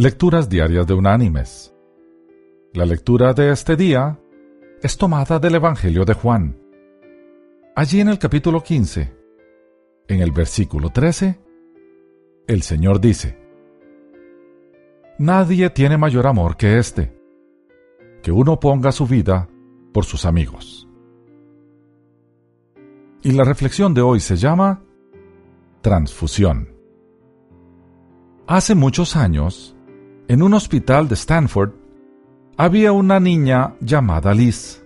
Lecturas Diarias de Unánimes. La lectura de este día es tomada del Evangelio de Juan. Allí en el capítulo 15, en el versículo 13, el Señor dice, Nadie tiene mayor amor que este, que uno ponga su vida por sus amigos. Y la reflexión de hoy se llama Transfusión. Hace muchos años, en un hospital de Stanford, había una niña llamada Liz,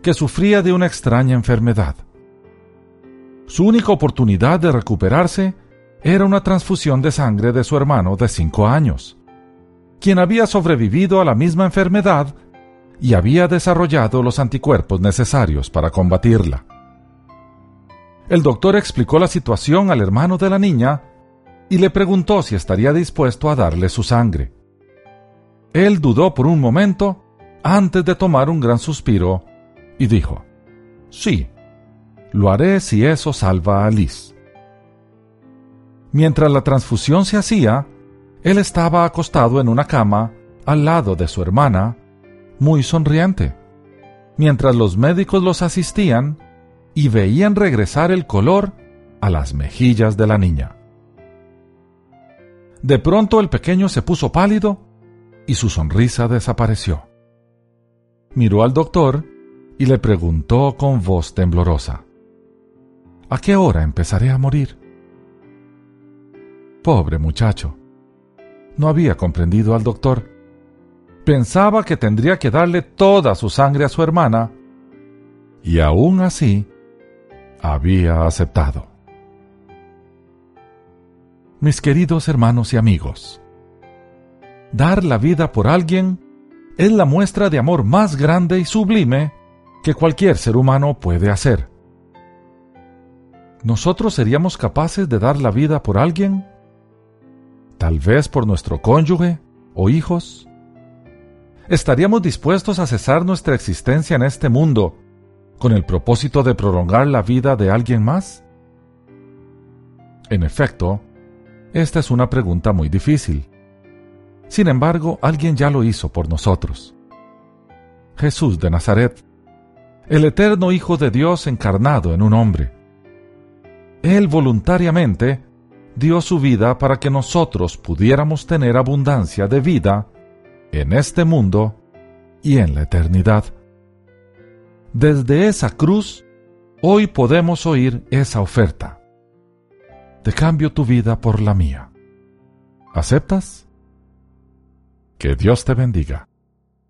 que sufría de una extraña enfermedad. Su única oportunidad de recuperarse era una transfusión de sangre de su hermano de cinco años, quien había sobrevivido a la misma enfermedad y había desarrollado los anticuerpos necesarios para combatirla. El doctor explicó la situación al hermano de la niña y le preguntó si estaría dispuesto a darle su sangre. Él dudó por un momento antes de tomar un gran suspiro y dijo, Sí, lo haré si eso salva a Liz. Mientras la transfusión se hacía, él estaba acostado en una cama al lado de su hermana, muy sonriente, mientras los médicos los asistían y veían regresar el color a las mejillas de la niña. De pronto el pequeño se puso pálido y su sonrisa desapareció. Miró al doctor y le preguntó con voz temblorosa, ¿A qué hora empezaré a morir? Pobre muchacho. No había comprendido al doctor. Pensaba que tendría que darle toda su sangre a su hermana, y aún así había aceptado mis queridos hermanos y amigos. Dar la vida por alguien es la muestra de amor más grande y sublime que cualquier ser humano puede hacer. ¿Nosotros seríamos capaces de dar la vida por alguien? Tal vez por nuestro cónyuge o hijos. ¿Estaríamos dispuestos a cesar nuestra existencia en este mundo con el propósito de prolongar la vida de alguien más? En efecto, esta es una pregunta muy difícil. Sin embargo, alguien ya lo hizo por nosotros. Jesús de Nazaret, el eterno Hijo de Dios encarnado en un hombre. Él voluntariamente dio su vida para que nosotros pudiéramos tener abundancia de vida en este mundo y en la eternidad. Desde esa cruz, hoy podemos oír esa oferta te cambio tu vida por la mía. ¿Aceptas? Que Dios te bendiga.